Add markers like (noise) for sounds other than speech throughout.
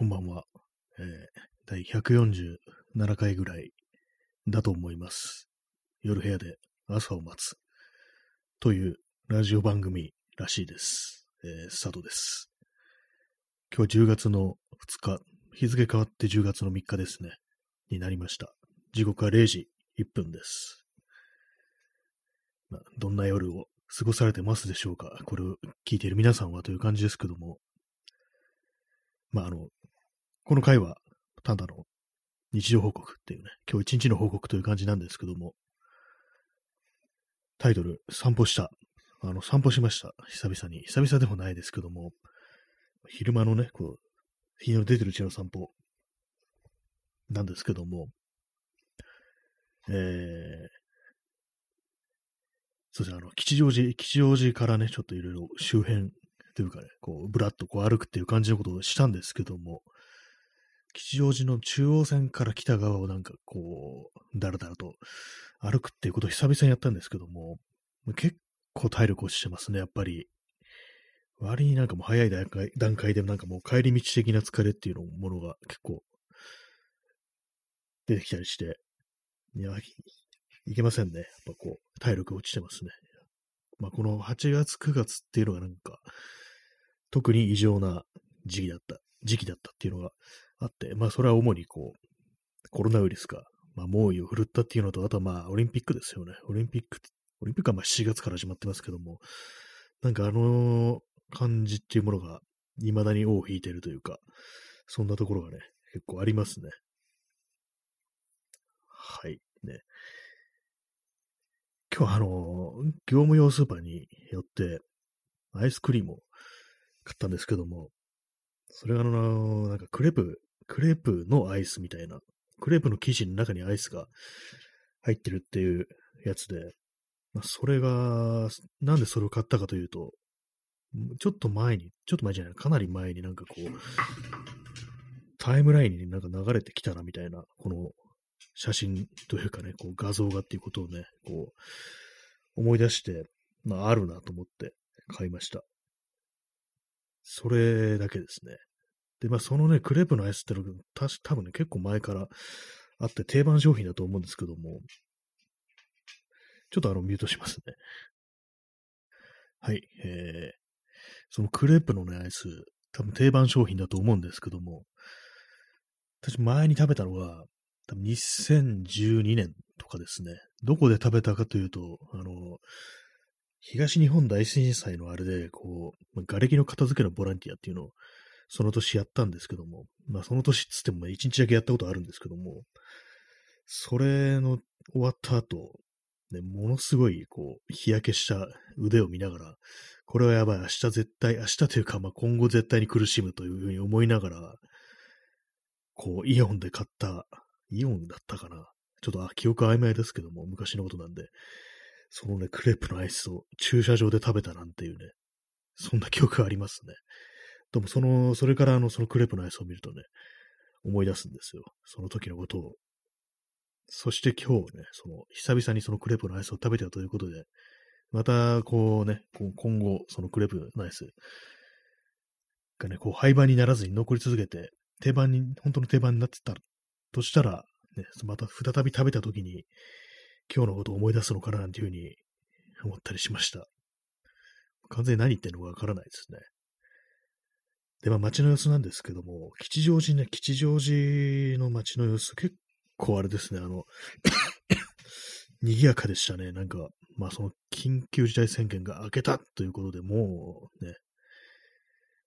こんばんは。えー、第147回ぐらいだと思います。夜部屋で朝を待つというラジオ番組らしいです。えー、スタートです。今日10月の2日、日付変わって10月の3日ですね、になりました。時刻は0時1分です。まあ、どんな夜を過ごされてますでしょうかこれを聞いている皆さんはという感じですけども、まあ、あの、この回は、ただの日常報告っていうね、今日一日の報告という感じなんですけども、タイトル、散歩した。あの、散歩しました。久々に。久々でもないですけども、昼間のね、こう、日の出てるうちの散歩なんですけども、えー、そうですね、あの、吉祥寺、吉祥寺からね、ちょっといろいろ周辺というかね、こう、ぶらっとこう歩くっていう感じのことをしたんですけども、吉祥寺の中央線から北側をなんかこう、だらだらと歩くっていうことを久々にやったんですけども、結構体力落ちてますね、やっぱり。割になんかもう早い段階段階でなんかもう帰り道的な疲れっていうのものが結構出てきたりして、いや、いけませんね。やっぱこう、体力落ちてますね。まあこの8月9月っていうのがなんか、特に異常な時期だった、時期だったっていうのがあって、まあそれは主にこう、コロナウイルスが、まあ猛威を振るったっていうのと、あとはまあオリンピックですよね。オリンピック、オリンピックはまあ7月から始まってますけども、なんかあの感じっていうものが未だに尾を引いてるというか、そんなところがね、結構ありますね。はい。ね。今日あの、業務用スーパーによって、アイスクリームを買ったんですけども、それがあの、なんかクレープ、クレープのアイスみたいな、クレープの生地の中にアイスが入ってるっていうやつで、まあ、それが、なんでそれを買ったかというと、ちょっと前に、ちょっと前じゃない、かなり前になんかこう、タイムラインになんか流れてきたなみたいな、この写真というかね、こう画像がっていうことをね、こう、思い出して、まああるなと思って買いました。それだけですね。で、まあそのね、クレープのアイスってのが、た多分ね、結構前からあって定番商品だと思うんですけども、ちょっとあの、ミュートしますね。はい、えー、そのクレープのね、アイス、多分定番商品だと思うんですけども、私前に食べたのが、多分2012年とかですね。どこで食べたかというと、あの、東日本大震災のあれで、こう、瓦礫の片付けのボランティアっていうのを、その年やったんですけども、まあその年っつっても一日だけやったことあるんですけども、それの終わった後、ね、ものすごい、こう、日焼けした腕を見ながら、これはやばい、明日絶対、明日というか、まあ今後絶対に苦しむというふうに思いながら、こう、イオンで買った、イオンだったかなちょっと、あ、記憶曖昧ですけども、昔のことなんで、そのね、クレープのアイスを駐車場で食べたなんていうね、そんな記憶ありますね。でも、その、それからあの、そのクレープのアイスを見るとね、思い出すんですよ。その時のことを。そして今日ね、その、久々にそのクレープのアイスを食べたということで、また、こうね、今後、そのクレープのアイスがね、こう、廃盤にならずに残り続けて、定番に、本当の定番になってたとしたら、ね、また再び食べたときに、今日のことを思い出すのかななんていうふうに思ったりしました。完全に何言ってんのかわからないですね。で、まあ街の様子なんですけども、吉祥寺ね、吉祥寺の街の様子結構あれですね、あの、(coughs) 賑やかでしたね。なんか、まあその緊急事態宣言が明けたということで、もうね、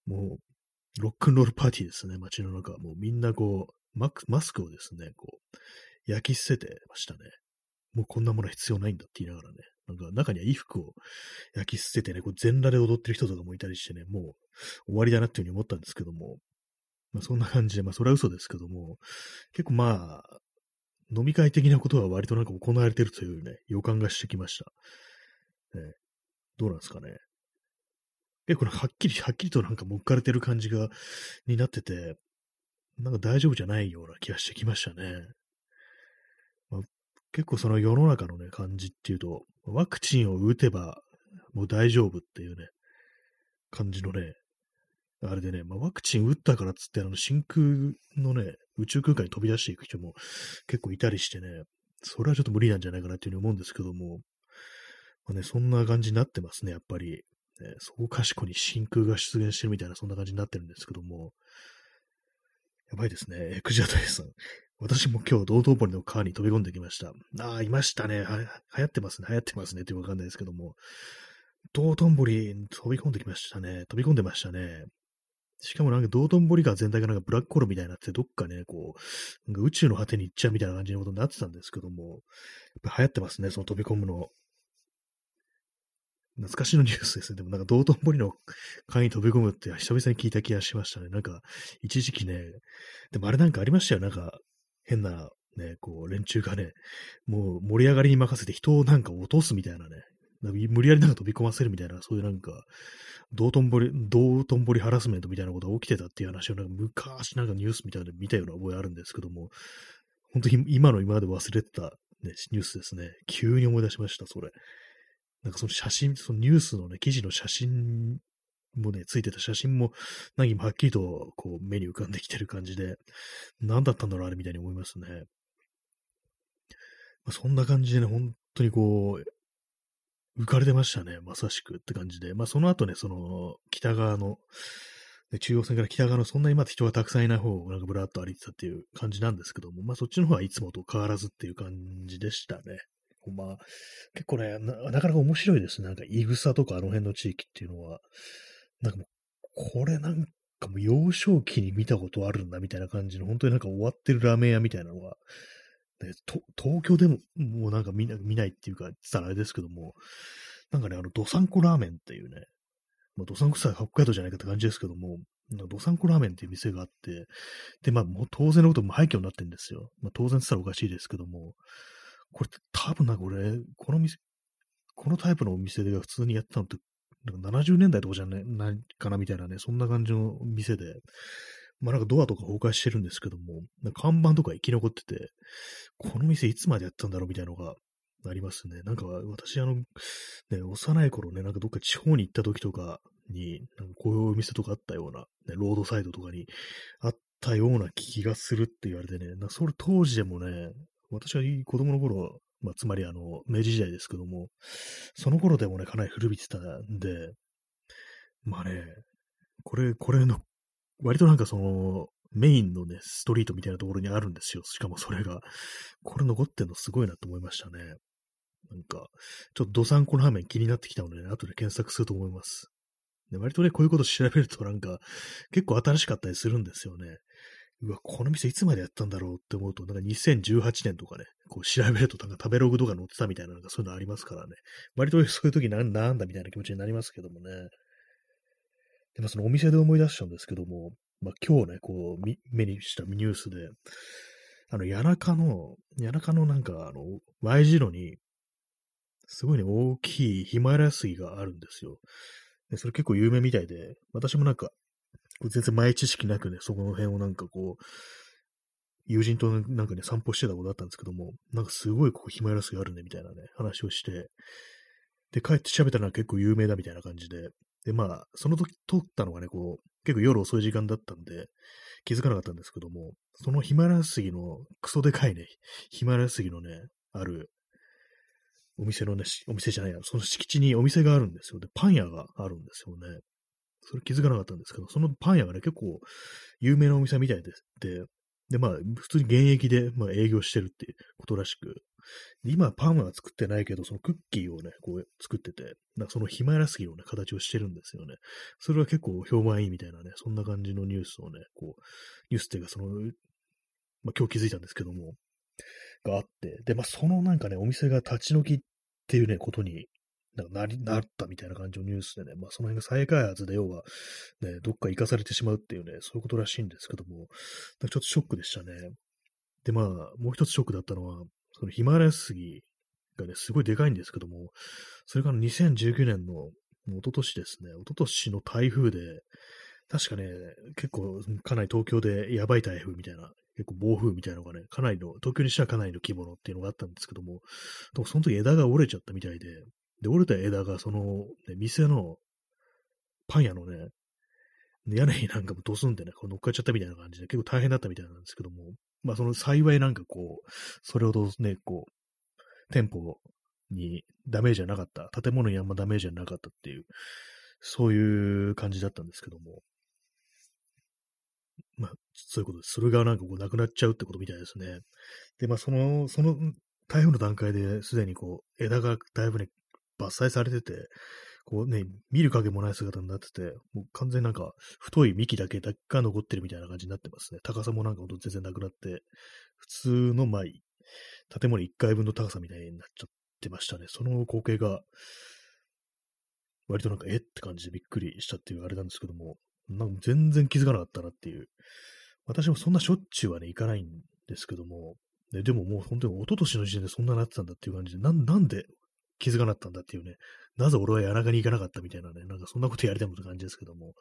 もうロックンロールパーティーですね、街の中。もうみんなこう、ママスクをですね、こう、焼き捨ててましたね。もうこんなもの必要ないんだって言いながらね。なんか中には衣服を焼き捨ててね、こう全裸で踊ってる人とかもいたりしてね、もう終わりだなっていうふうに思ったんですけども。まあそんな感じで、まあそれは嘘ですけども、結構まあ、飲み会的なことは割となんか行われてるというね、予感がしてきました。ね、どうなんですかね。結構はっきり、はっきりとなんか向かれてる感じが、になってて、なんか大丈夫じゃないような気がしてきましたね。結構その世の中のね、感じっていうと、ワクチンを打てばもう大丈夫っていうね、感じのね、あれでね、まあ、ワクチン打ったからっつって、あの、真空のね、宇宙空間に飛び出していく人も結構いたりしてね、それはちょっと無理なんじゃないかなっていうふうに思うんですけども、まあね、そんな感じになってますね、やっぱり。ね、そう賢に真空が出現してるみたいな、そんな感じになってるんですけども、やばいですね。エクジャトイさん。私も今日、道頓堀の川に飛び込んできました。ああ、いましたね。は、流行ってますね。流行ってますね。ってわかんないですけども。道頓堀に飛び込んできましたね。飛び込んでましたね。しかもなんか道頓堀川全体がなんかブラックホールみたいになって、どっかね、こう、なんか宇宙の果てに行っちゃうみたいな感じのことになってたんですけども、やっぱ流行ってますね、その飛び込むの。懐かしのニュースですね。でもなんか道頓堀の川に飛び込むって久々に聞いた気がしましたね。なんか、一時期ね、でもあれなんかありましたよ。なんか、変な、ね、こう、連中がね、もう盛り上がりに任せて人をなんか落とすみたいなね、無理やりなんか飛び込ませるみたいな、そういうなんか、道頓堀、道頓堀ハラスメントみたいなことが起きてたっていう話をなんか昔なんかニュースみたいなの見たような覚えあるんですけども、本当に今の今まで忘れてた、ね、ニュースですね。急に思い出しました、それ。なんかその写真、そのニュースのね、記事の写真もね、ついてた写真も何もはっきりとこう目に浮かんできてる感じで、何だったんだろうあれみたいに思いますね。まあ、そんな感じでね、本当にこう、浮かれてましたね、まさしくって感じで。まあその後ね、その北側の、中央線から北側のそんなにまだ人がたくさんいない方をなんかブラーっと歩いてたっていう感じなんですけども、まあそっちの方はいつもと変わらずっていう感じでしたね。まあ、結構ねな、なかなか面白いですね。なんか、いぐさとかあの辺の地域っていうのは、なんかもう、これなんかもう幼少期に見たことあるんだみたいな感じの、本当になんか終わってるラーメン屋みたいなのが、ね、東京でももうなんか見な見ないっていうか、言ったらあれですけども、なんかね、あの、どさんこラーメンっていうね、まあ、どさんこさ北海道じゃないかって感じですけども、どさんこラーメンっていう店があって、で、まあ、もう当然のことも廃墟になってるんですよ。まあ、当然って言ったらおかしいですけども、これ多分なんか俺、この店、このタイプのお店で普通にやってたのって、なんか70年代とかじゃないかなみたいなね、そんな感じの店で、まあなんかドアとか崩壊してるんですけども、看板とか生き残ってて、この店いつまでやったんだろうみたいなのがありますね。なんか私あの、ね、幼い頃ね、なんかどっか地方に行った時とかに、なんかこういうお店とかあったような、ね、ロードサイドとかにあったような気がするって言われてね、なそれ当時でもね、私は子供の頃、まあ、つまりあの、明治時代ですけども、その頃でもね、かなり古びてたんで、まあね、これ、これの、割となんかその、メインのね、ストリートみたいなところにあるんですよ。しかもそれが、これ残ってんのすごいなと思いましたね。なんか、ちょっとドサンコラーメン気になってきたので、ね、後で検索すると思います。で割とね、こういうこと調べるとなんか、結構新しかったりするんですよね。うわ、この店いつまでやったんだろうって思うと、なんか2018年とかね、こう調べるとなんか食べログとか載ってたみたいな、なんかそういうのありますからね。割とそういう時なんなんだみたいな気持ちになりますけどもね。でもそのお店で思い出したんですけども、まあ今日ね、こう、目にしたニュースで、あの、谷中の、谷中のなんか、あの、Y 字路に、すごいね、大きいヒマラヤ杉があるんですよ。でそれ結構有名みたいで、私もなんか、全然前知識なくね、そこの辺をなんかこう、友人となんかね、散歩してたことあったんですけども、なんかすごいここヒマラスがあるね、みたいなね、話をして、で、帰って調べたら結構有名だみたいな感じで、で、まあ、その時撮ったのがね、こう、結構夜遅い時間だったんで、気づかなかったんですけども、そのヒマラヤ杉のクソでかいね、ヒマラヤ杉のね、ある、お店のね、お店じゃないや、その敷地にお店があるんですよ。で、パン屋があるんですよね。それ気づかなかったんですけど、そのパン屋がね、結構有名なお店みたいです。で、で、まあ、普通に現役で、まあ、営業してるっていうことらしく、今、パンは作ってないけど、そのクッキーをね、こう作ってて、なんかそのヒマヤラスギのね、形をしてるんですよね。それは結構評判いいみたいなね、そんな感じのニュースをね、こう、ニュースっていうか、その、まあ、今日気づいたんですけども、があって、で、まあ、そのなんかね、お店が立ち退きっていうね、ことになんかなり、なったみたいな感じのニュースでね、まあその辺が再開発で要は、ね、どっか行かされてしまうっていうね、そういうことらしいんですけども、なんかちょっとショックでしたね。で、まあ、もう一つショックだったのは、そのヒマラヤ杉がね、すごいでかいんですけども、それから2019年の、一昨年ですね、一昨年の台風で、確かね、結構、かなり東京でやばい台風みたいな、結構暴風みたいなのがね、かなりの、東京にしてはかなりの規模のっていうのがあったんですけども、でもその時枝が折れちゃったみたいで、で、折れた枝がその、ね、店のパン屋のね、屋根になんかもドスンってね、こう乗っかっちゃったみたいな感じで結構大変だったみたいなんですけども、まあその幸いなんかこう、それほどね、こう、店舗にダメージはなかった、建物にあんまダメージはなかったっていう、そういう感じだったんですけども、まあ、そういうことです。それがなんかこうなくなっちゃうってことみたいですね。で、まあその、その台風の段階ですでにこう、枝がだいぶね、伐採されてて、こうね、見る影もない姿になってて、もう完全になんか太い幹だけだけが残ってるみたいな感じになってますね。高さもなんかほんと全然なくなって、普通のまあ、建物1階分の高さみたいになっちゃってましたね。その光景が、割となんかえって感じでびっくりしたっていうあれなんですけども、なんか全然気づかなかったなっていう。私もそんなしょっちゅうはね、行かないんですけども、ね、でももう本当に一昨年の時点でそんななってたんだっていう感じで、ななんで気づかなかったんだっていうね、なぜ俺は谷中に行かなかったみたいなね、なんかそんなことやりたいもって感じですけども、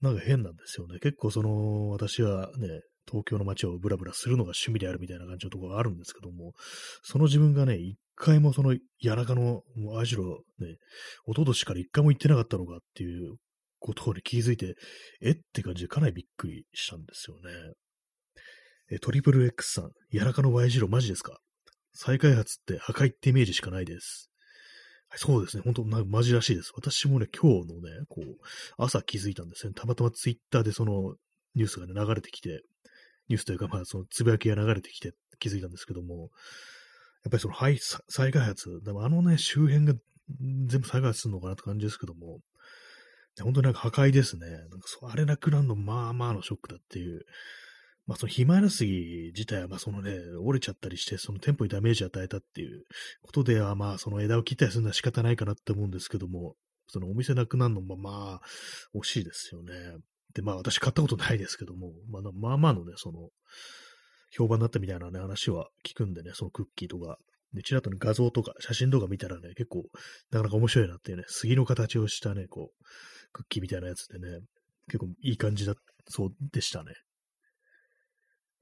なんか変なんですよね。結構その、私はね、東京の街をブラブラするのが趣味であるみたいな感じのところがあるんですけども、その自分がね、一回もその谷中の、もうあしろね、一昨年から一回も行ってなかったのかっていうことに気づいて、えって感じでかなりびっくりしたんですよね。え、トリプル X さん、谷中の Y 字路マジですか？再開発って破壊ってイメージしかないです。そうですね。本当なんかマジらしいです。私もね、今日のね、こう、朝気づいたんですね。たまたまツイッターでそのニュースがね、流れてきて、ニュースというか、まあ、そのつぶやきが流れてきて気づいたんですけども、やっぱりそのはい再開発、でもあのね、周辺が全部再開発するのかなって感じですけども、本当になんか破壊ですね。なんかそあれなくなるの、まあまあのショックだっていう。まあそのヒマラスギ自体はまあそのね、折れちゃったりして、その店舗にダメージ与えたっていうことではまあその枝を切ったりするのは仕方ないかなって思うんですけども、そのお店なくなるのもまあ惜しいですよね。でまあ私買ったことないですけども、まあまあまあのね、その評判になったみたいなね話は聞くんでね、そのクッキーとか。で、ちらっとね、画像とか写真とか見たらね、結構なかなか面白いなっていうね、杉の形をしたね、こう、クッキーみたいなやつでね、結構いい感じだ、そうでしたね。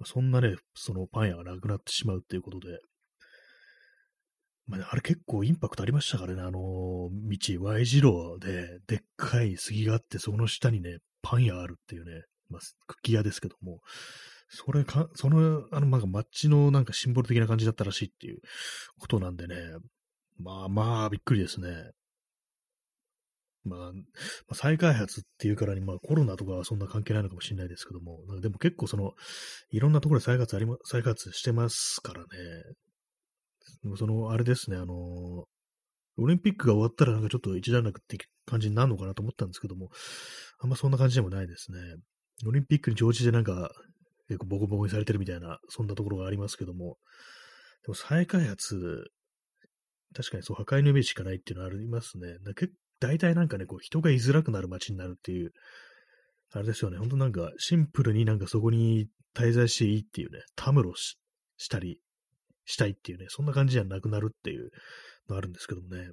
そんなね、そのパン屋がなくなってしまうっていうことで、まあ、あれ結構インパクトありましたからね、あの道、Y 字路ででっかい杉があって、その下にね、パン屋あるっていうね、まあ、クッキー屋ですけども、それか、その、あの、なんか街のなんかシンボル的な感じだったらしいっていうことなんでね、まあまあ、びっくりですね。まあ、再開発っていうからに、まあコロナとかはそんな関係ないのかもしれないですけども、でも結構その、いろんなところで再開発ありま、再開発してますからね。その、あれですね、あの、オリンピックが終わったらなんかちょっと一段落って感じになるのかなと思ったんですけども、あんまそんな感じでもないですね。オリンピックに常時でなんか結構ボコボコにされてるみたいな、そんなところがありますけども、でも再開発、確かにそう、破壊のイメージしかないっていうのはありますね。結大体なんかね、こう人が居づらくなる街になるっていう、あれですよね、ほんとなんかシンプルになんかそこに滞在していいっていうね、たむろししたりしたいっていうね、そんな感じじゃなくなるっていうのあるんですけどもね、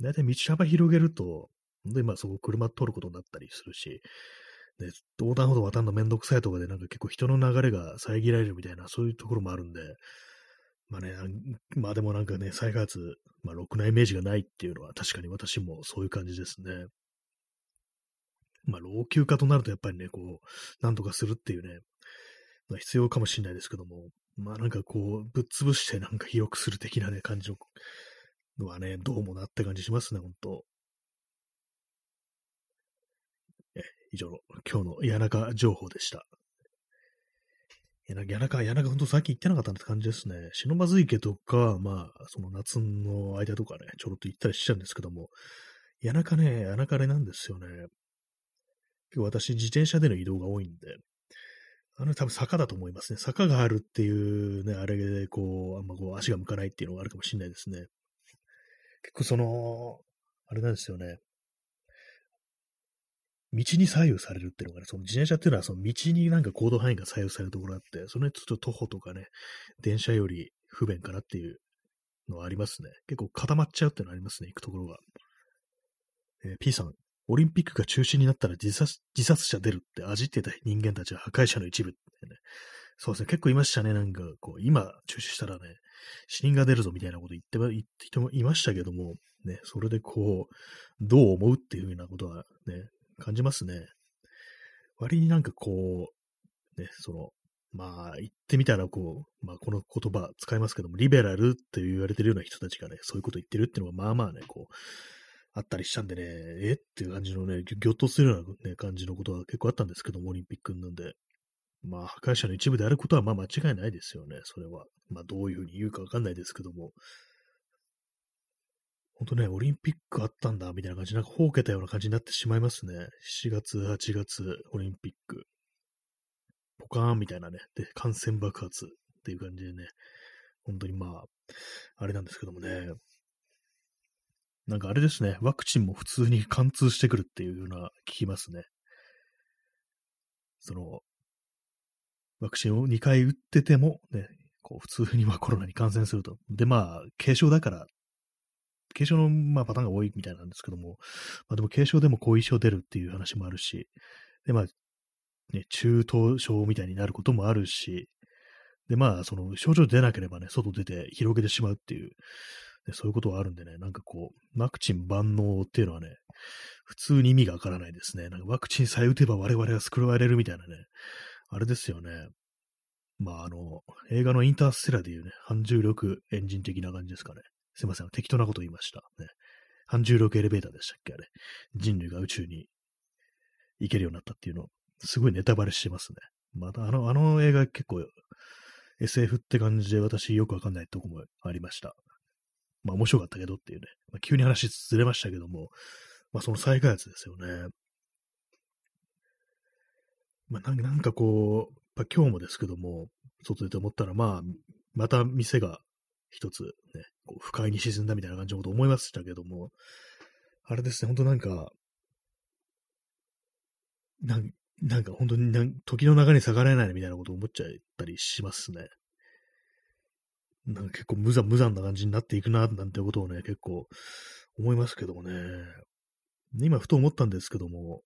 大体道幅広げると、で、まあそこ車通ることになったりするし、ね、横断歩道渡るのめんどくさいとかでなんか結構人の流れが遮られるみたいな、そういうところもあるんで、まあね、まあでもなんかね、再開発、まあ、ろくなイメージがないっていうのは確かに私もそういう感じですね。まあ、老朽化となるとやっぱりね、こう、なんとかするっていうね、まあ、必要かもしれないですけども、まあなんかこう、ぶっ潰してなんか広くする的なね、感じのはね、どうもなって感じしますね、ほんと。え、以上の今日の谷中情報でした。いや、なんか谷中、谷中、ほんと最近行ってなかったって感じですね。忍ばず池とか、まあ、その夏の間とかね、ちょろっと行ったりしちゃうんですけども、谷中ね、谷中あれなんですよね。結構私、自転車での移動が多いんで、あの多分坂だと思いますね。坂があるっていうね、あれでこう、あんまこう足が向かないっていうのがあるかもしれないですね。結構その、あれなんですよね。道に左右されるっていうのがね、その自転車っていうのはその道になんか行動範囲が左右されるところがあって、そのちょっと徒歩とかね、電車より不便かなっていうのはありますね。結構固まっちゃうっていうのありますね、行くところが。えー、P さん、オリンピックが中止になったら自殺自殺者出るって味ってた人間たちは破壊者の一部ってね。そうですね、結構いましたね、なんかこう、今中止したらね、死人が出るぞみたいなこと言って言って人もいましたけども、ね、それでこう、どう思うっていうふうなことはね、感じますね。割になんかこう、ね、その、まあ、言ってみたら、こう、まあ、この言葉使いますけども、リベラルって言われてるような人たちがね、そういうこと言ってるっていうのが、まあまあね、こう、あったりしたんでね、えっていう感じのね、ぎょっとするような、ね、感じのことは結構あったんですけども、オリンピックなんで。まあ、破壊者の一部であることは、まあ間違いないですよね、それは。まあ、どういうふうに言うかわかんないですけども。ほんとね、オリンピックあったんだ、みたいな感じ、なんか、ほうけたような感じになってしまいますね。7月、8月、オリンピック。ポカーンみたいなね、で、感染爆発っていう感じでね、本当にまあ、あれなんですけどもね、なんかあれですね、ワクチンも普通に貫通してくるっていうような聞きますね。その、ワクチンを2回打ってても、ね、こう普通にはコロナに感染すると。で、まあ、軽症だから、軽症の、まあ、パターンが多いみたいなんですけども、まあ、でも軽症でも後遺症出るっていう話もあるし、で、まあ、ね、中等症みたいになることもあるし、で、まあ、その症状出なければね、外出て広げてしまうっていう、ね、そういうことはあるんでね、なんかこう、ワクチン万能っていうのはね、普通に意味がわからないですね。なんかワクチンさえ打てば我々は救われるみたいなね、あれですよね。まあ、あの、映画のインターステラでいうね、反重力エンジン的な感じですかね。すいません、適当なこと言いました。ね。反重力エレベーターでしたっけあれ。人類が宇宙に行けるようになったっていうのすごいネタバレしてますね。またあの、あの映画結構 SF って感じで私よくわかんないとこもありました。まあ面白かったけどっていうね。まあ、急に話ずれましたけども、まあその再開発ですよね。まあなんかこう、まあ、今日もですけども、外出て思ったら、まあ、また店が一つね、こう不快に沈んだみたいな感じのこと思いましたけども、あれですね、ほんとなんか、なんなんか本当になん時の流れに逆らえないみたいなことを思っちゃったりしますね。なんか結構無残無残な感じになっていくな、なんてことをね、結構思いますけどもね。今ふと思ったんですけども、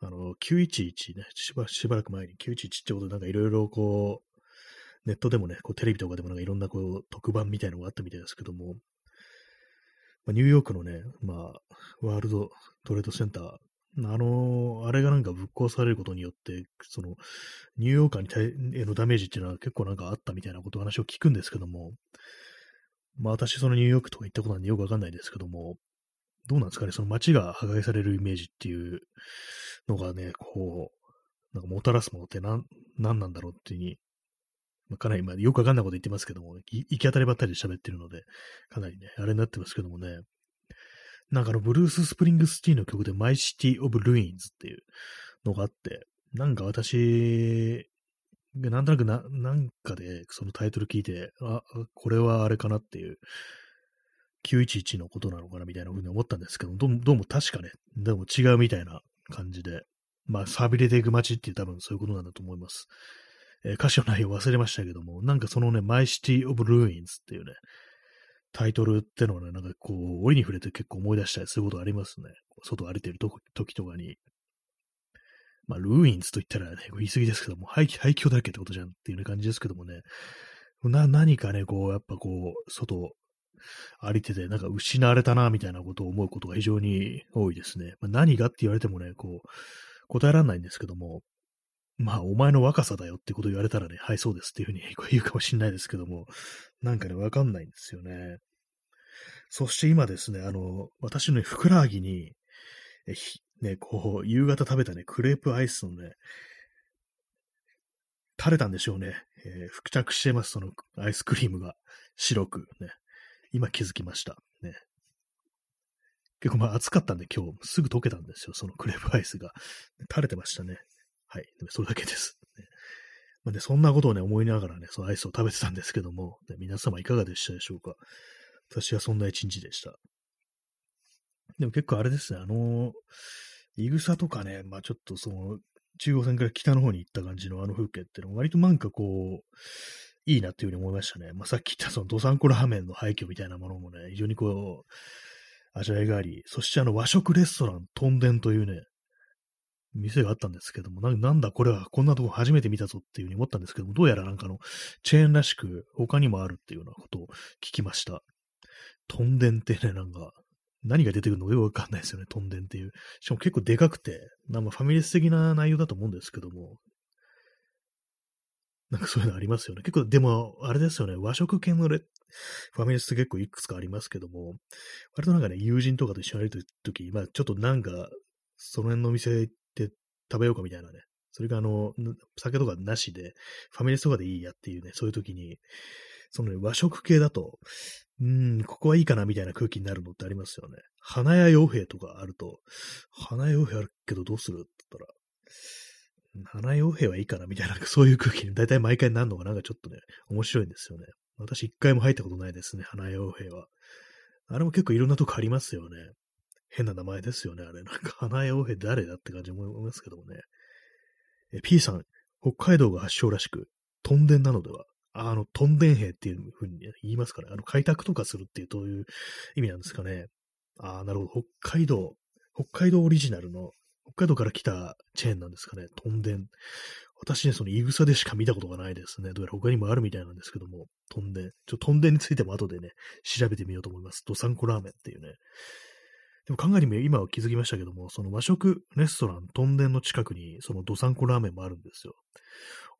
あの、911ね、しばしばらく前に911ってことでなんかいろいろこう、ネットでもね、こうテレビとかでもなんかいろんなこう特番みたいのがあったみたいですけども、まあ、ニューヨークのね、まあ、ワールドトレードセンター。あの、あれがなんかぶっ壊されることによって、その、ニューヨーカーに対へのダメージっていうのは結構なんかあったみたいなことを話を聞くんですけども、まあ私そのニューヨークとか行ったことなんでよくわかんないですけども、どうなんですかね、その街が破壊されるイメージっていうのがね、こう、なんかもたらすものって何、何なんだろうっていうに、まあ、かなり、まあ、よくわかんないこと言ってますけども、行き当たりばったりで喋ってるので、かなりね、あれになってますけどもね、なんかあの、ブルース・スプリングスティーンの曲で、 My City of Ruins っていうのがあって、なんか私、なんとなくな、なんかでそのタイトル聞いて、あ、これはあれかなっていう、911のことなのかなみたいなふうに思ったんですけど、どどうも確かね、でも違うみたいな感じで、まあ、寂れていく街っていう多分そういうことなんだと思います。えー、歌詞の内容忘れましたけども、なんかそのね、 My City of Ruins っていうね、タイトルってのはね、なんかこう、折に触れて結構思い出したりすることありますね。外歩いてる時とかに。まあ、ルーインズと言ったらね、言い過ぎですけども、廃廃墟だらけってことじゃんっていう感じですけどもね、な、何かね、こう、やっぱこう、外歩いてて、なんか失われたな、みたいなことを思うことが非常に多いですね。まあ、何がって言われてもね、こう、答えられないんですけども、まあ、お前の若さだよってこと言われたらね、はい、そうですっていうふうに (laughs) 言うかもしれないですけども、なんかね、わかんないんですよね。そして今ですね、あの、私の、ね、ふくらはぎに、えね、こう、夕方食べたね、クレープアイスのね、垂れたんでしょうね。えー、付着してます、そのアイスクリームが。白くね。今気づきました。ね。結構まあ暑かったんで今日すぐ溶けたんですよ。そのクレープアイスが。垂れてましたね。はい。それだけです。まあね、そんなことをね、思いながらね、そのアイスを食べてたんですけども、ね、皆様いかがでしたでしょうか。私はそんな一日でした。でも結構あれですね、あの、いぐさとかね、まあちょっとその、中央線から北の方に行った感じのあの風景っていうのは割となんかこう、いいなっていうふうに思いましたね。まあさっき言ったそのドサンコラーメンの廃墟みたいなものもね、非常にこう、味わいがあり、そしてあの和食レストラン、トンデンというね、店があったんですけども、なんだこれはこんなとこ初めて見たぞっていうふうに思ったんですけども、どうやらなんかのチェーンらしく他にもあるっていうようなことを聞きました。トンデンってね、なんか、何が出てくるのかよくわかんないですよね、トンデンっていう。しかも結構でかくて、なんかファミレス的な内容だと思うんですけども、なんかそういうのありますよね。結構、でも、あれですよね、和食系のレファミレスって結構いくつかありますけども、割となんかね、友人とかと一緒にいるとき、まあちょっとなんか、その辺の店って食べようかみたいなね、それがあの、酒とかなしで、ファミレスとかでいいやっていうね、そういう時に、その、ね、和食系だと、うん、ここはいいかなみたいな空気になるのってありますよね。花屋傭兵とかあると、花屋傭兵あるけどどうするって言ったら、花傭兵はいいかなみたいな、そういう空気に大体毎回なるのがなんかちょっとね、面白いんですよね。私一回も入ったことないですね、花傭兵は。あれも結構いろんなとこありますよね。変な名前ですよね、あれ。なんか花傭兵誰だって感じも思いますけどもね。え、P さん、北海道が発祥らしく、トンデンなのでは？あの、トンデン兵っていうふうに、言いますかね。あの、開拓とかするっていう、どういう意味なんですかね。ああ、なるほど。北海道、北海道オリジナルの北海道から来たチェーンなんですかね、トンデン。私ね、そのイグサでしか見たことがないですね。どうやら他にもあるみたいなんですけども、トンデン。ちょ、トンデンについても後でね、調べてみようと思います。ドサンコラーメンっていうね。でも考えてみ今は気づきましたけども、その和食レストラン、トンデンの近くに、そのドサンコラーメンもあるんですよ。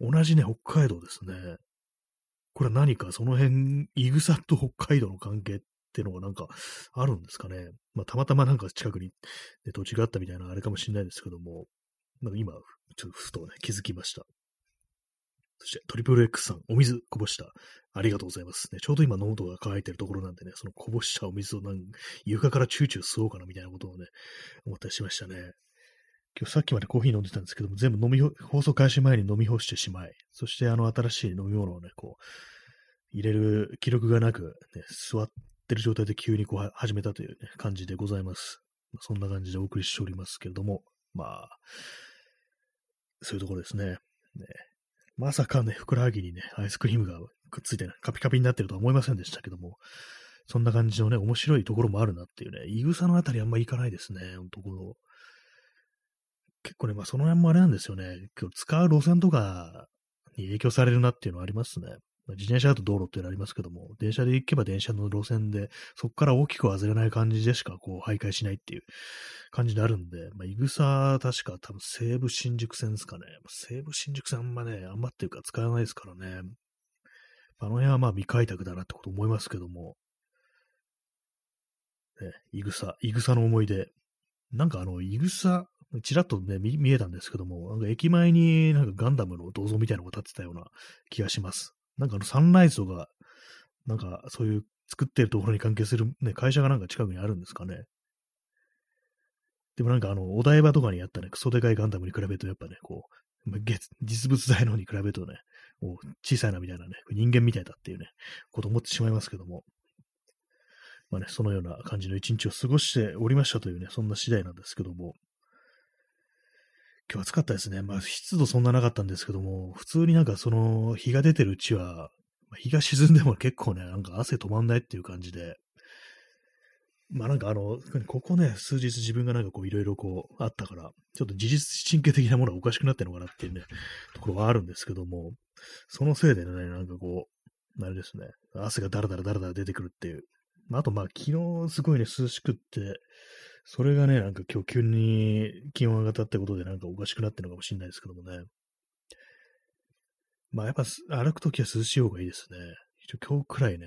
同じね、北海道ですね。これは何かその辺、イグサと北海道の関係っっていうのがなんかあるんですかね。まあ、たまたまなんか近くに、ね、土地があったみたいなあれかもしれないですけども、なんか今、ちょっとふとね、気づきました。そして、トリプル X さん、お水こぼした。ありがとうございます。ね、ちょうど今、喉が渇いてるところなんでね、そのこぼしたお水をなん床からチューチュー吸おうかなみたいなことをね、思ったりしましたね。今日さっきまでコーヒー飲んでたんですけども、全部飲み、放送開始前に飲み干してしまい、そしてあの新しい飲み物をね、こう、入れる記録がなく、ね、座ってる状態で急にこう始めたという、ね、感じでございます。そんな感じでお送りしておりますけれども、まあ、そういうところですね。ねまさかね、ふくらはぎにね、アイスクリームがくっついて、ね、カピカピになってるとは思いませんでしたけども、そんな感じのね、面白いところもあるなっていうね、いぐさのあたりあんま行かないですね、ほんとこの、結構ね、まあその辺もあれなんですよね、今日使う路線とかに影響されるなっていうのはありますね。自転車だと道路っていうのありますけども、電車で行けば電車の路線で、そこから大きく外れない感じでしかこう徘徊しないっていう感じになるんで、まあ、いぐさ、確か多分西武新宿線ですかね。西武新宿線あんまね、あんまっていうか使わないですからね。あの辺はまあ未開拓だなってこと思いますけども、ね、いぐさ、いぐさの思い出。なんかあの、いぐさ、ちらっとね見、見えたんですけども、なんか駅前になんかガンダムの銅像みたいなのが立ってたような気がします。なんかあのサンライズが、なんかそういう作ってるところに関係する、ね、会社がなんか近くにあるんですかね。でもなんかあの、お台場とかにあったね、クソでかいガンダムに比べるとやっぱね、こう、実物大のに比べるとね、もう小さいなみたいなね、人間みたいだっていうね、こと思ってしまいますけども。まあね、そのような感じの一日を過ごしておりましたというね、そんな次第なんですけども。今日暑かったですね。まあ、湿度そんななかったんですけども、普通になんかその、日が出てるうちは、日が沈んでも結構ね、なんか汗止まんないっていう感じで、まあなんかあの、ここね、数日自分がなんかこういろいろこうあったから、ちょっと自律神経的なものがおかしくなってるのかなっていうね、ところはあるんですけども、そのせいでね、なんかこう、あれですね、汗がダラダラダラダラ出てくるっていう。まあ、あとまあ昨日すごいね、涼しくって、それがね、なんか今日急に気温上がったってことでなんかおかしくなってるのかもしれないですけどもね。まあやっぱ歩くときは涼しい方がいいですね。今日くらいね、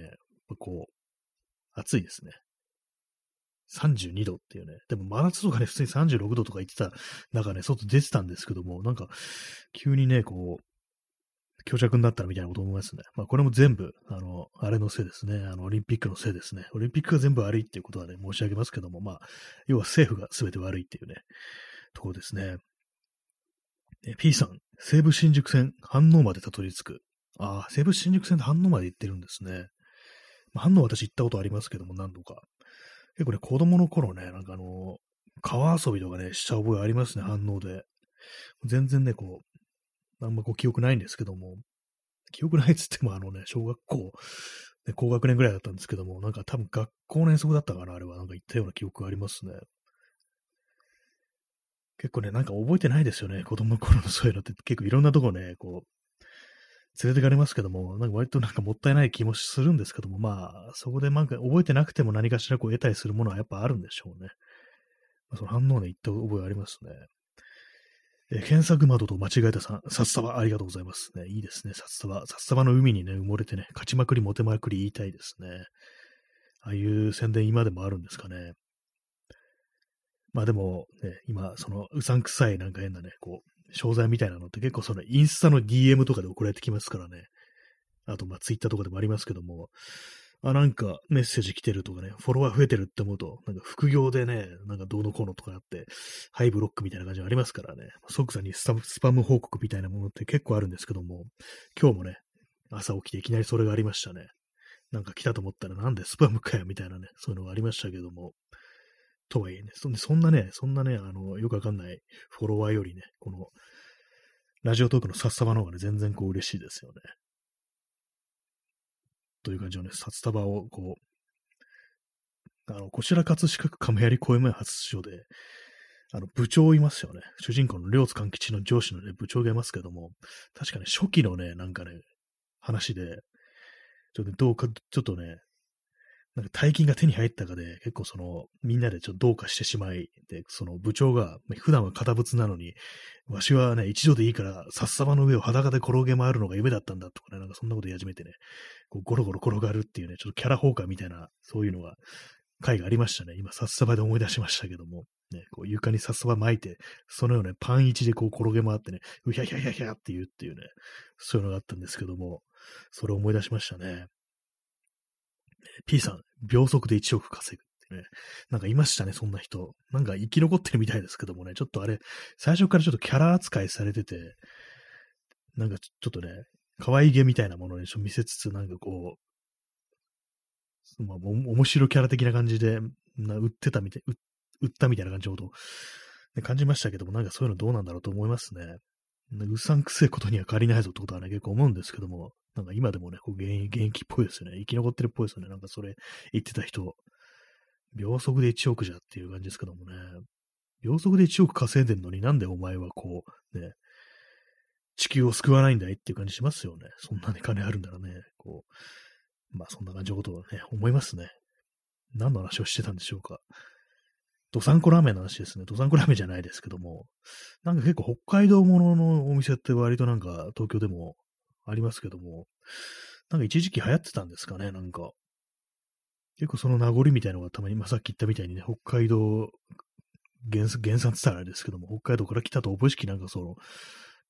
こう、暑いですね。32度っていうね。でも真夏とかね、普通に36度とか言ってた中ね、外出てたんですけども、なんか、急にね、こう、強弱になったらみたいなこと思いますね。まあこれも全部、あの、あれのせいですね。あの、オリンピックのせいですね。オリンピックが全部悪いっていうことはね、申し上げますけども、まあ、要は政府が全て悪いっていうね、ところですね。P さん、西武新宿線、反応までたどり着く。ああ、西武新宿線で反応まで行ってるんですね。まあ、反応私行ったことありますけども、何度か。結構ね、子供の頃ね、なんかあの、川遊びとかね、した覚えありますね、反応で。全然ね、こう、あんまこう記憶ないんですけども、記憶ないっつってもあのね、小学校、ね、高学年ぐらいだったんですけども、なんか多分学校の遠足だったかな、あれは。なんか行ったような記憶がありますね。結構ね、なんか覚えてないですよね。子供の頃のそういうのって結構いろんなとこね、こう、連れてかれますけども、なんか割となんかもったいない気もするんですけども、まあ、そこでなんか覚えてなくても何かしらこう得たりするものはやっぱあるんでしょうね。ま、その反応で言った覚えありますね。え検索窓と間違えたさん、札束ありがとうございます。ね、いいですね、札束。札束の海にね、埋もれてね、勝ちまくり、モテまくり言いたいですね。ああいう宣伝今でもあるんですかね。まあでも、ね、今、そのうさんくさいなんか変なね、こう、商材みたいなのって結構そのインスタの DM とかで送られてきますからね。あと、まあツイッターとかでもありますけども、あ、なんかメッセージ来てるとかね、フォロワー増えてるって思うと、なんか副業でね、なんかどうのこうのとかあって、ハイブロックみたいな感じがありますからね、即座にスパム報告みたいなものって結構あるんですけども、今日もね、朝起きていきなりそれがありましたね。なんか来たと思ったらなんでスパムかよみたいなね、そういうのがありましたけども、とはいえね、そんなね、そんなね、あの、よくわかんないフォロワーよりね、この、ラジオトークのさっさばの方がね、全然こう嬉しいですよね。という感じのね、札束をこう、あの、こちら葛飾区亀有公園前発祥で、あの、部長いますよね。主人公の両津勘吉の上司のね、部長がいますけども、確かね、初期のね、なんかね、話で、ちょっとねどうか、ちょっとね、なんか大金が手に入ったかで、結構その、みんなでちょっとどうかしてしまい、で、その部長が、普段は堅物なのに、わしはね、一度でいいから、さっさまの上を裸で転げ回るのが夢だったんだとかね、なんかそんなこと言い始めてね、こうゴロゴロ転がるっていうね、ちょっとキャラ崩壊みたいな、そういうのが、回がありましたね。今、さっさばで思い出しましたけども、ね、こう床にさっさば巻いて、そのようなパン一でこう転げ回ってね、うひゃひゃひゃひゃって言うっていうね、そういうのがあったんですけども、それを思い出しましたね。P さん、秒速で1億稼ぐってね。なんかいましたね、そんな人。なんか生き残ってるみたいですけどもね、ちょっとあれ、最初からちょっとキャラ扱いされてて、なんかちょっとね、可愛げみたいなものにちょ見せつつ、なんかこう、まあ、面白キャラ的な感じで、な売ってたみたい、売ったみたいな感じのことを、ね、感じましたけども、なんかそういうのどうなんだろうと思いますね。うさんくせえことには変わりないぞってことはね、結構思うんですけども、なんか今でもね、こう現役っぽいですよね。生き残ってるっぽいですよね。なんかそれ言ってた人、秒速で1億じゃっていう感じですけどもね。秒速で1億稼いでんのになんでお前はこう、ね、地球を救わないんだいっていう感じしますよね。そんなに金あるんだらね、こう、まあそんな感じのことをね、思いますね。何の話をしてたんでしょうか。ドサンコラーメンの話ですね。ドサンコラーメンじゃないですけども、なんか結構北海道もののお店って割となんか東京でもありますけども、なんか一時期流行ってたんですかね、なんか。結構その名残みたいなのがたまに、まあ、さっき言ったみたいにね、北海道、原原産って言ったらあれですけども、北海道から来たと覚え式なんかその、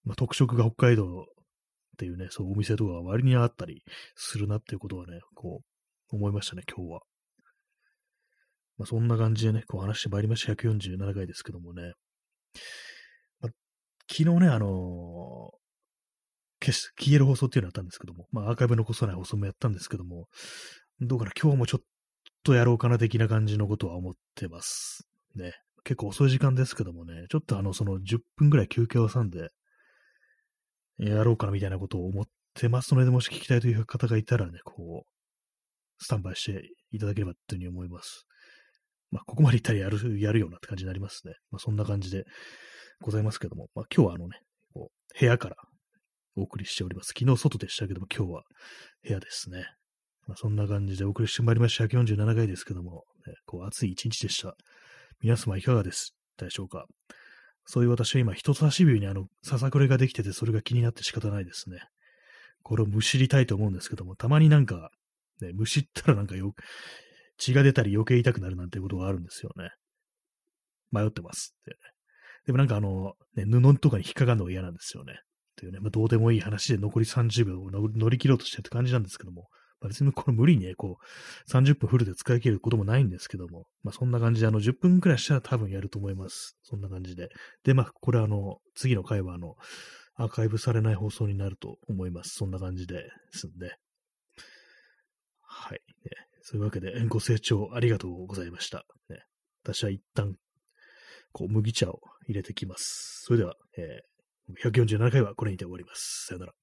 まあ、特色が北海道っていうね、そうお店とかが割にあったりするなっていうことはね、こう、思いましたね、今日は。まあ、そんな感じでね、こう話してまいりました。147回ですけどもね。まあ、昨日ね、あの消す、消える放送っていうのやったんですけども、まあアーカイブ残さない放送もやったんですけども、どうかな、今日もちょっとやろうかな的な感じのことは思ってます。ね。結構遅い時間ですけどもね、ちょっとあの、その10分ぐらい休憩を挟んで、やろうかなみたいなことを思ってますので、もし聞きたいという方がいたらね、こう、スタンバイしていただければというふうに思います。まあ、ここまでいったらやる、やるようなって感じになりますね。まあ、そんな感じでございますけども、まあ、今日はあのね、こう部屋からお送りしております。昨日外でしたけども、今日は部屋ですね。まあ、そんな感じでお送りしてまいりました。147回ですけども、ね、こう暑い一日でした。皆様いかがですでしょうかそういう私は今、人差し指にあの、ささくれができてて、それが気になって仕方ないですね。これをむしりたいと思うんですけども、たまになんか、ね、むしったらなんかよく、血が出たり余計痛くなるなんてことがあるんですよね。迷ってますって、でもなんかあの、ね、布とかに引っかかるのが嫌なんですよね。というね、まあ、どうでもいい話で残り30秒を乗り切ろうとしてって感じなんですけども、まあ、別にこれ無理にね、こう、30分フルで使い切ることもないんですけども、まあそんな感じで、あの、10分くらいしたら多分やると思います。そんな感じで。で、まあ、これあの、次の回はあの、アーカイブされない放送になると思います。そんな感じですんで。はい。そういうわけで、ご清聴ありがとうございました。ね、私は一旦、こう、麦茶を入れてきます。それでは、えー147回はこれにて終わります。さよなら。